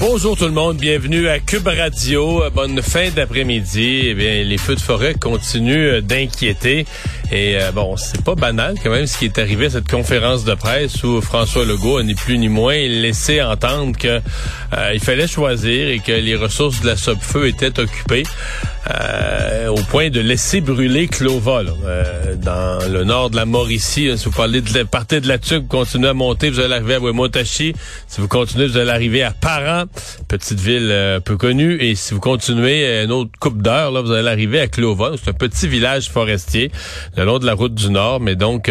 Bonjour tout le monde, bienvenue à Cube Radio. Bonne fin d'après-midi. Eh bien, les feux de forêt continuent d'inquiéter. Et euh, bon, c'est pas banal quand même ce qui est arrivé à cette conférence de presse où François Legault ni plus ni moins laissé entendre que euh, il fallait choisir et que les ressources de la Feu étaient occupées. Euh, au point de laisser brûler Clova euh, dans le nord de la Mauricie. si vous parlez de partez de la Tuque, vous continuez à monter, vous allez arriver à Wemotachi. Si vous continuez, vous allez arriver à Paran, petite ville euh, peu connue. Et si vous continuez une autre coupe d'heure, là, vous allez arriver à Clova. C'est un petit village forestier le long de la route du Nord. Mais donc,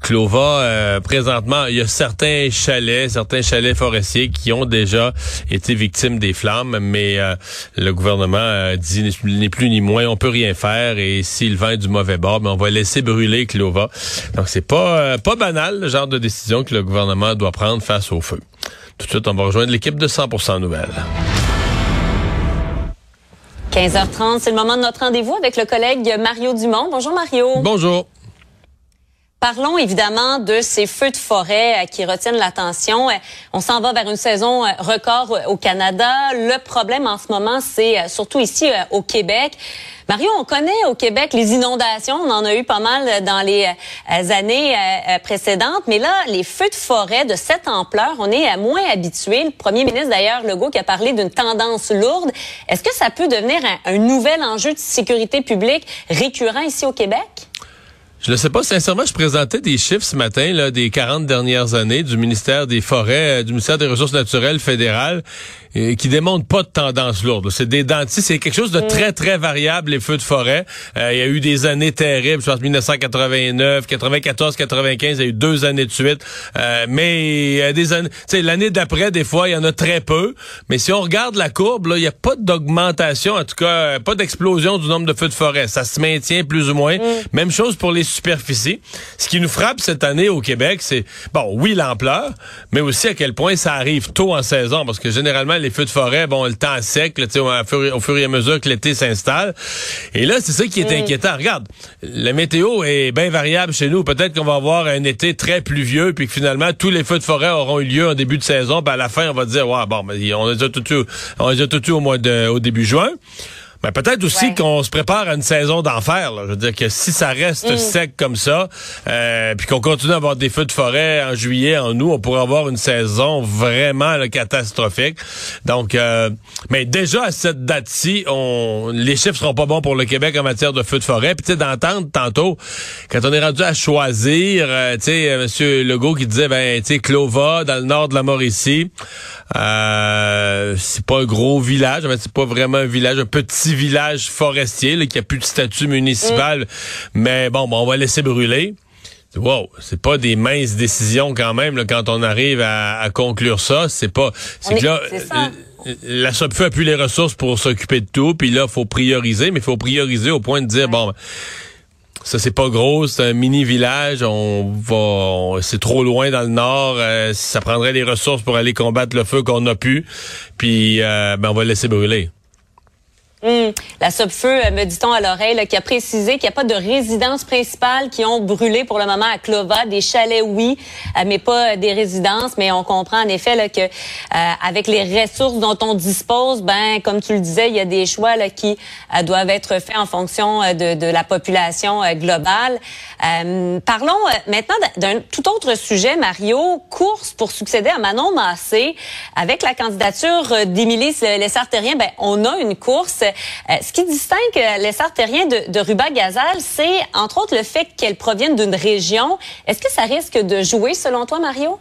Clova, présentement, il y a certains chalets, certains chalets forestiers qui ont déjà été victimes des flammes. Mais le gouvernement dit plus ni moins. On peut rien faire et s'il vent du mauvais bord, mais ben, on va laisser brûler Clova. Donc c'est pas euh, pas banal le genre de décision que le gouvernement doit prendre face au feu. Tout de suite, on va rejoindre l'équipe de 100% Nouvelles. 15h30, c'est le moment de notre rendez-vous avec le collègue Mario Dumont. Bonjour Mario. Bonjour. Parlons évidemment de ces feux de forêt euh, qui retiennent l'attention. Euh, on s'en va vers une saison euh, record au Canada. Le problème en ce moment, c'est surtout ici au Québec. Mario, on connaît au Québec les inondations. On en a eu pas mal dans les années précédentes. Mais là, les feux de forêt de cette ampleur, on est moins habitué. Le premier ministre, d'ailleurs, Legault, qui a parlé d'une tendance lourde. Est-ce que ça peut devenir un nouvel enjeu de sécurité publique récurrent ici au Québec? Je ne sais pas, sincèrement, je présentais des chiffres ce matin là, des 40 dernières années du ministère des Forêts, euh, du ministère des Ressources naturelles fédérales, et qui démontrent pas de tendance lourde. C'est des dentistes, c'est quelque chose de mm. très, très variable, les feux de forêt. Euh, il y a eu des années terribles, je pense 1989, 94, 95, il y a eu deux années de suite. Euh, mais euh, des années, l'année d'après, des fois, il y en a très peu. Mais si on regarde la courbe, il n'y a pas d'augmentation, en tout cas, pas d'explosion du nombre de feux de forêt. Ça se maintient plus ou moins. Mm. Même chose pour les superficie. Ce qui nous frappe cette année au Québec, c'est, bon, oui, l'ampleur, mais aussi à quel point ça arrive tôt en saison, parce que généralement, les feux de forêt, bon, le temps sec, là, au, fur, au fur et à mesure que l'été s'installe. Et là, c'est ça qui est mm. inquiétant. Regarde, la météo est bien variable chez nous. Peut-être qu'on va avoir un été très pluvieux, puis que finalement, tous les feux de forêt auront eu lieu en début de saison, puis à la fin, on va dire, ouais, bon, ben, on les a tout eu, on les a tout eu au mois de, au début juin. Mais ben, peut-être aussi qu'on se prépare à une saison d'enfer. Je veux dire que si ça reste mm. sec comme ça, euh, puis qu'on continue à avoir des feux de forêt en juillet, en août, on pourrait avoir une saison vraiment catastrophique. Donc, euh, mais déjà à cette date-ci, on, les chiffres seront pas bons pour le Québec en matière de feux de forêt. Puis tu sais, d'entendre tantôt, quand on est rendu à choisir, euh, tu sais, euh, Monsieur Legault qui disait, ben, tu sais, Clova dans le nord de la Mauricie, euh, c'est pas un gros village, mais c'est pas vraiment un village, un petit village forestier là, qui a plus de statut municipal. Mm. Mais bon, on va laisser brûler. Wow, c'est pas des minces décisions quand même là, quand on arrive à, conclure ça. C'est pas, c'est que là, la SOPFEU a plus les ressources pour s'occuper de tout, puis là faut prioriser, mais il faut prioriser au point de dire bon. Ça c'est pas gros, c'est un mini village. On va, c'est trop loin dans le nord. Euh, ça prendrait des ressources pour aller combattre le feu qu'on n'a pu. Puis euh, ben on va laisser brûler. Hum. La SOPFEU, euh, me dit-on à l'oreille, qui a précisé qu'il n'y a pas de résidences principales qui ont brûlé pour le moment à Clova. Des chalets, oui, euh, mais pas des résidences. Mais on comprend en effet là, que euh, avec les ressources dont on dispose, ben comme tu le disais, il y a des choix là, qui doivent être faits en fonction de, de la population globale. parlons maintenant d'un tout autre sujet, Mario. Course pour succéder à Manon Massé. Avec la candidature d'Émilie Lessard-Terrien, ben, on a une course. Euh, ce qui distingue euh, les sartériens de, de Ruba Gazal, c'est entre autres le fait qu'elle provienne d'une région. Est-ce que ça risque de jouer selon toi, Mario?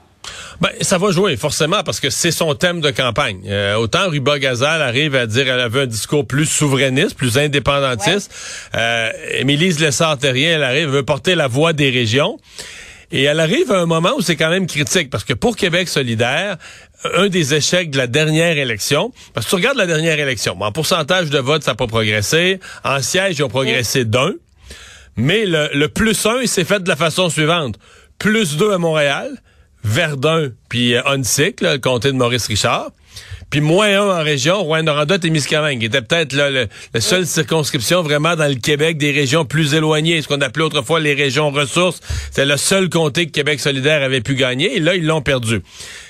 Ben, ça va jouer, forcément, parce que c'est son thème de campagne. Euh, autant Ruba Gazal arrive à dire qu'elle avait un discours plus souverainiste, plus indépendantiste. Euh, Émilie Lessard-Terrien, elle arrive, veut porter la voix des régions. Et elle arrive à un moment où c'est quand même critique, parce que pour Québec solidaire, un des échecs de la dernière élection, parce que tu regardes la dernière élection, en pourcentage de vote, ça n'a pas progressé. En siège, ils ont progressé d'un. Mais le, le plus 1, il s'est fait de la façon suivante. Plus 2 à Montréal, Verdun, puis euh, le comté de Maurice Richard. Puis moins un en région, Rouen-Noranda, Témiscamingue, qui était peut-être la seule circonscription vraiment dans le Québec des régions plus éloignées, ce qu'on appelait autrefois les régions ressources. C'est le seul comté que Québec solidaire avait pu gagner, et là, ils l'ont perdu.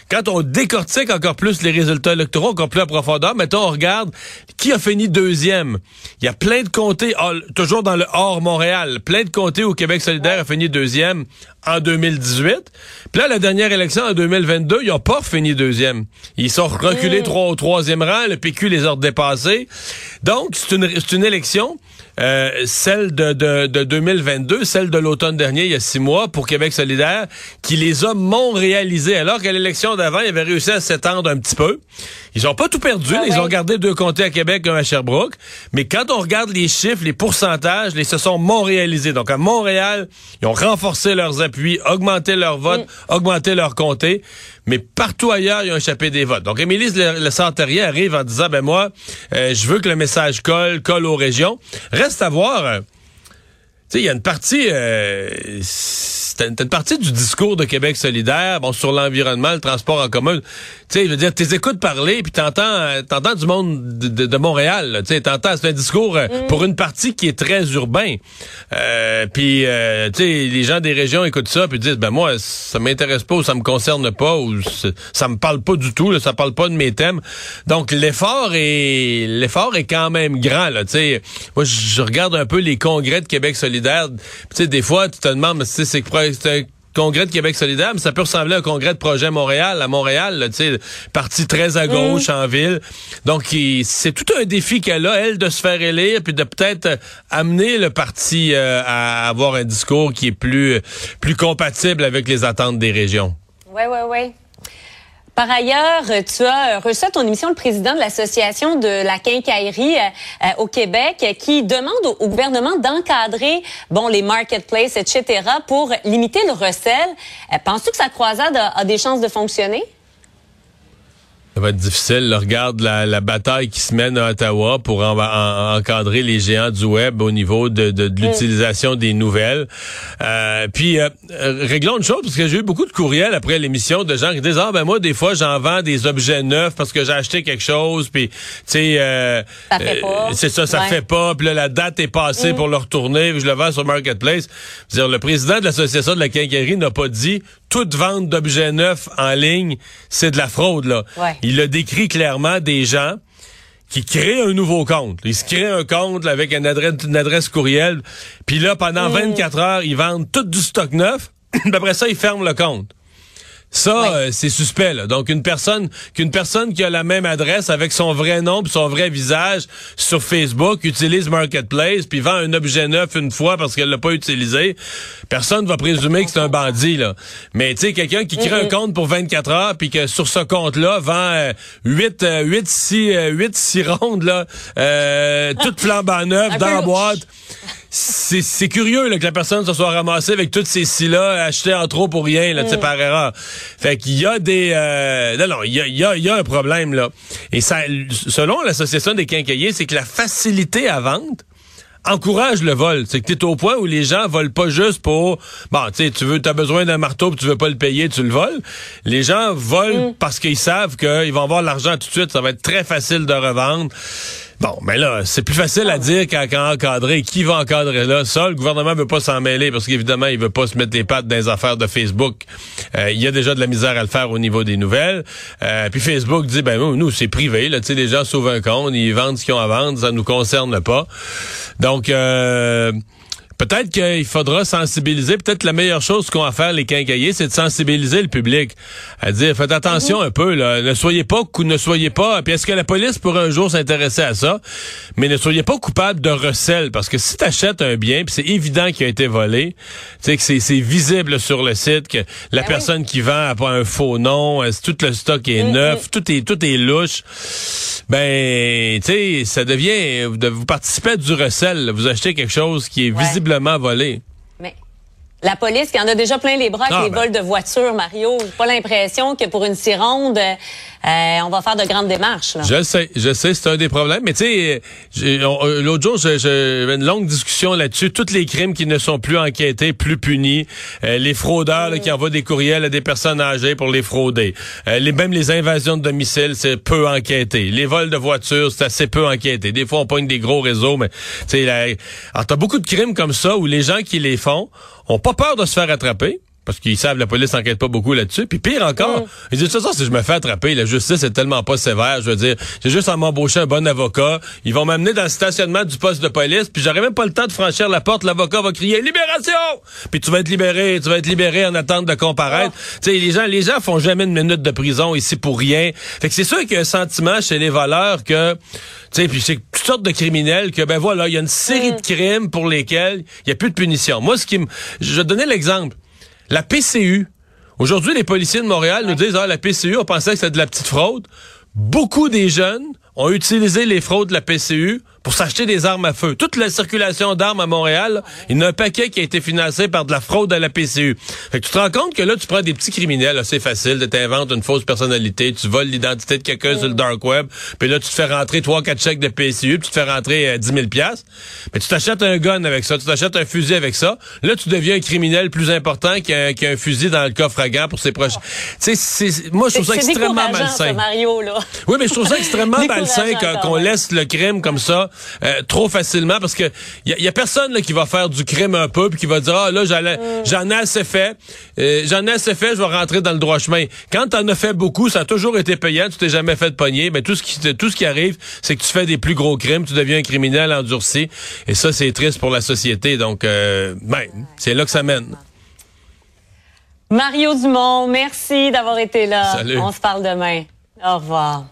Quand on décortique encore plus les résultats électoraux, encore plus à profondeur, mettons, on regarde qui a fini deuxième. Il y a plein de comtés, toujours dans le hors Montréal, plein de comtés où Québec solidaire a fini deuxième en 2018. Puis là, la dernière élection en 2022, ils n'ont pas fini deuxième. Ils sont reculés mm. trois, au troisième rang, le PQ les a dépassés. Donc, c'est une, une élection euh, celle de, de, de, 2022, celle de l'automne dernier, il y a six mois, pour Québec solidaire, qui les a réalisées. alors qu'à l'élection d'avant, ils avaient réussi à s'étendre un petit peu. Ils ont pas tout perdu, ah ils ont gardé deux comtés à Québec, un à Sherbrooke, mais quand on regarde les chiffres, les pourcentages, ils se sont réalisés. Donc à Montréal, ils ont renforcé leurs appuis, augmenté leur vote, mm. augmenté leur comté, mais partout ailleurs, ils ont échappé des votes. Donc Émilie Le, le arrive en disant, ben moi, euh, je veux que le message colle, colle aux régions. Reste à voir... Sais, il y a une partie... Euh, c'est une, partie du discours de Québec solidaire, bon, sur l'environnement, le transport en commun. Tu sais, je veux dire, t'es écoutes parler, puis t'entends, euh, t'entends du monde de, de, Montréal. Tu sais, t'entends, c'est un discours euh, mm. pour une partie qui est très urbain. Euh, puis, euh, tu sais, les gens des régions écoutent ça, puis disent, ben moi, ça m'intéresse pas ou ça me concerne pas ou ça me parle pas du tout, là, ça parle pas de mes thèmes. Donc l'effort est, l'effort est quand même grand. Là, tu sais, moi, je regarde un peu les congrès de Québec solidaire. Tu sais, des fois, tu te demandes, c'est un congrès de Québec solidaire, mais ça peut ressembler à un congrès de projet Montréal, à Montréal, tu sais, parti très à gauche mm. en ville. Donc, c'est tout un défi qu'elle a, elle, de se faire élire, puis de peut-être amener le parti euh, à avoir un discours qui est plus, plus compatible avec les attentes des régions. Oui, oui, oui. Par ailleurs, tu as reçu ton émission le président de l'association de la quincaillerie euh, au Québec qui demande au, gouvernement d'encadrer bon les marketplaces, etc. pour limiter le recel. Euh, penses-tu que sa croisade a des chances de fonctionner? Ça va être difficile. regarde la, bataille qui se mène à Ottawa pour encadrer les géants du web au niveau de, de, mm. l'utilisation des nouvelles. Euh, puis, euh, réglons une chose, parce que j'ai eu beaucoup de courriels après l'émission de gens qui disent, ah ben moi, des fois, j'en vends des objets neufs parce que j'ai acheté quelque chose, puis, tu sais... Euh, c'est ça, ça fait pas, puis là, la date est passée mm. pour le retourner, puis je le vends sur Marketplace. dire, le président de l'Association de la quincaillerie n'a pas dit, toute vente d'objets neufs en ligne, c'est de la fraude, là. Il a décrit clairement des gens qui créent un nouveau compte. Ils se créent un compte avec une adresse, une adresse courriel. Puis là, pendant 24 mm. heures, ils vendent tout du stock neuf. après ça, ils ferment le compte. Ça, euh, c'est suspect. Là. Donc, une personne, qu'une personne qui a la même adresse avec son vrai nom et son vrai visage sur Facebook utilise Marketplace puis vend un objet neuf une fois parce qu'elle l'a pas utilisé, personne va présumer que c'est un bandit. Là. Mais tu sais, quelqu'un qui crée un compte pour 24 heures puis que sur ce compte-là vend 8, 8, 6, 8, 6 rondes là, euh, toutes flambant neuves dans la boîte c'est curieux là, que la personne se soit ramassée avec toutes ces scies-là achetées en trop pour rien, là, mm. par erreur. Fait qu'il y a des... Euh, non, non, il y a, y, a, y a, un problème, là. Et ça, selon l'Association des quincailliers, c'est que la facilité à vendre encourage le vol. C'est que tu es au point où les gens volent pas juste pour bon, tu sais, tu veux as besoin d'un marteau, puis tu veux pas le payer, tu le voles. Les gens volent mm. parce qu'ils savent qu'ils vont avoir l'argent tout de suite, ça va être très facile de revendre. Bon, mais là, c'est plus facile à dire qu'à encadrer. Qui va encadrer là? Ça, le gouvernement veut pas s'en mêler parce qu'évidemment, il veut pas se mettre les pattes dans les affaires de Facebook. Euh, il y a déjà de la misère à le faire au niveau des nouvelles. Euh, puis Facebook dit, ben nous, c'est privé. Là, les gens sauvent un compte, ils vendent ce qu'ils ont à vendre, ça nous concerne pas. Donc, euh, Peut-être qu'il faudra sensibiliser. Peut-être la meilleure chose qu'on va faire, les quincailliers, c'est de sensibiliser le public. À dire, faites attention mhm. un peu, là. Ne soyez pas, ne soyez pas. Puis est-ce que la police pourrait un jour s'intéresser à ça? Mais ne soyez pas coupable de recel. Parce que si tu achètes un bien, puis c'est évident qu'il a été volé, tu sais que c'est visible sur le site que la ben personne qui vend a pas un faux nom, tout le stock est mhm. neuf, tout est, tout est louche. Ben, tu sais, ça devient, vous participez à du recel. Vous achetez quelque chose qui est visible volé. Mais la police qui en a déjà plein les bras avec ah, les ben. vols de voitures, Mario. J'ai pas l'impression que pour une sironde, euh, on va faire de grandes démarches. Je sais, je sais, c'est un des problèmes. Mais tu sais, euh, l'autre jour, j'avais une longue discussion là-dessus. Tous les crimes qui ne sont plus enquêtés, plus punis, euh, les fraudeurs qui envoient des courriels à des personnes âgées pour les frauder, les, même les invasions de domicile, c'est peu enquêté. Les vols de voitures, c'est assez peu enquêté. Des fois, on pogne des gros réseaux, mais tu sais, alors t'as beaucoup de crimes comme ça où les gens qui les font ont pas peur de se faire attraper parce qu'ils savent la police n'enquête pas beaucoup là-dessus. Puis pire encore, ils disent ça, ça, si je me fais attraper, la justice est tellement pas sévère, je veux dire, j'ai juste à m'embaucher un bon avocat, ils vont m'amener dans le stationnement du poste de police, puis j'aurai même pas le temps de franchir la porte, l'avocat va crier libération, puis tu vas être libéré, tu vas être libéré en attente de comparaître. Ah. Tu sais, les gens, les gens font jamais une minute de prison ici pour rien. Fait que c'est sûr qu'il y a un sentiment chez les voleurs que, tu sais, puis c'est toutes sortes de criminels que ben voilà, il y a une série mm. de crimes pour lesquels il y a plus de punition. Moi, ce qui me, je vais donner l'exemple. La PCU. Aujourd'hui, les policiers de Montréal nous disent, ah, la PCU, on pensait que c'était de la petite fraude. Beaucoup des jeunes ont utilisé les fraudes de la PCU pour s'acheter des armes à feu. Toute la circulation d'armes à Montréal, il y a un paquet qui a été financé par de la fraude à la PCU. Fait que tu te rends compte que là, tu prends des petits criminels, c'est facile, de t'inventes une fausse personnalité, tu voles l'identité de quelqu'un sur le dark web, puis là, tu te fais rentrer trois, quatre chèques de PCU, puis tu te fais rentrer euh, 10 000 Mais tu t'achètes un gun avec ça, tu t'achètes un fusil avec ça. Là, tu deviens un criminel plus important qu'un un fusil dans le coffre à gants pour ses proches. Tu sais, moi, je trouve ça extrêmement malsain. Mario, là. Oui, mais je trouve ça extrêmement malsain qu'on laisse le crime comme ça euh, trop facilement parce que y a, y a personne là, qui va faire du crime un peu puis qui va dire ah là j'allais mm. j'en ai assez fait. Euh, j'en ai assez fait je vais rentrer dans le droit chemin. Quand t'en as fait beaucoup ça a toujours été payant tu t'es jamais fait de pogner mais tout ce qui tout ce qui arrive c'est que tu fais des plus gros crimes tu deviens un criminel endurci. Et ça c'est triste pour la société. Donc euh, ben c'est là que ça mène. Mario Dumont merci d'avoir été là. On se parle demain. Au revoir